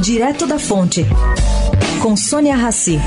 Direto da Fonte, com Sônia Rassi.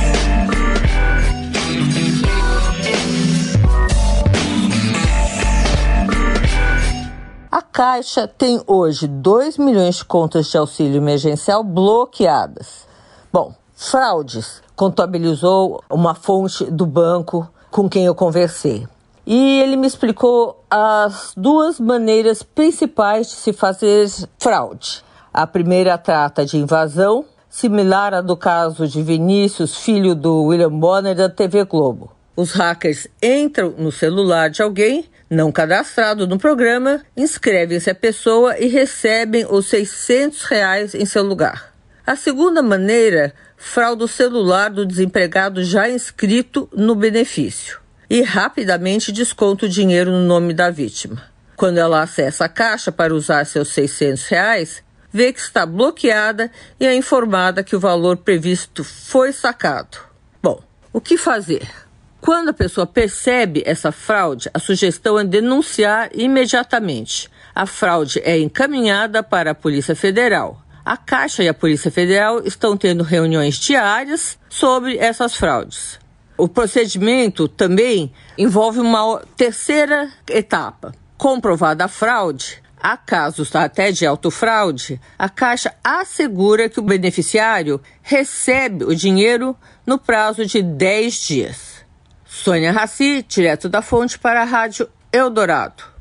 A Caixa tem hoje 2 milhões de contas de auxílio emergencial bloqueadas. Bom, fraudes contabilizou uma fonte do banco com quem eu conversei. E ele me explicou as duas maneiras principais de se fazer fraude. A primeira trata de invasão, similar à do caso de Vinícius, filho do William Bonner da TV Globo. Os hackers entram no celular de alguém não cadastrado no programa, inscrevem-se a pessoa e recebem os 600 reais em seu lugar. A segunda maneira, fraude o celular do desempregado já inscrito no benefício e rapidamente desconta o dinheiro no nome da vítima. Quando ela acessa a caixa para usar seus 600 reais, vê que está bloqueada e é informada que o valor previsto foi sacado. Bom, o que fazer? Quando a pessoa percebe essa fraude, a sugestão é denunciar imediatamente. A fraude é encaminhada para a Polícia Federal. A Caixa e a Polícia Federal estão tendo reuniões diárias sobre essas fraudes. O procedimento também envolve uma terceira etapa. Comprovada a fraude, Há casos até de autofraude, a Caixa assegura que o beneficiário recebe o dinheiro no prazo de 10 dias. Sônia Raci, direto da fonte para a Rádio Eldorado.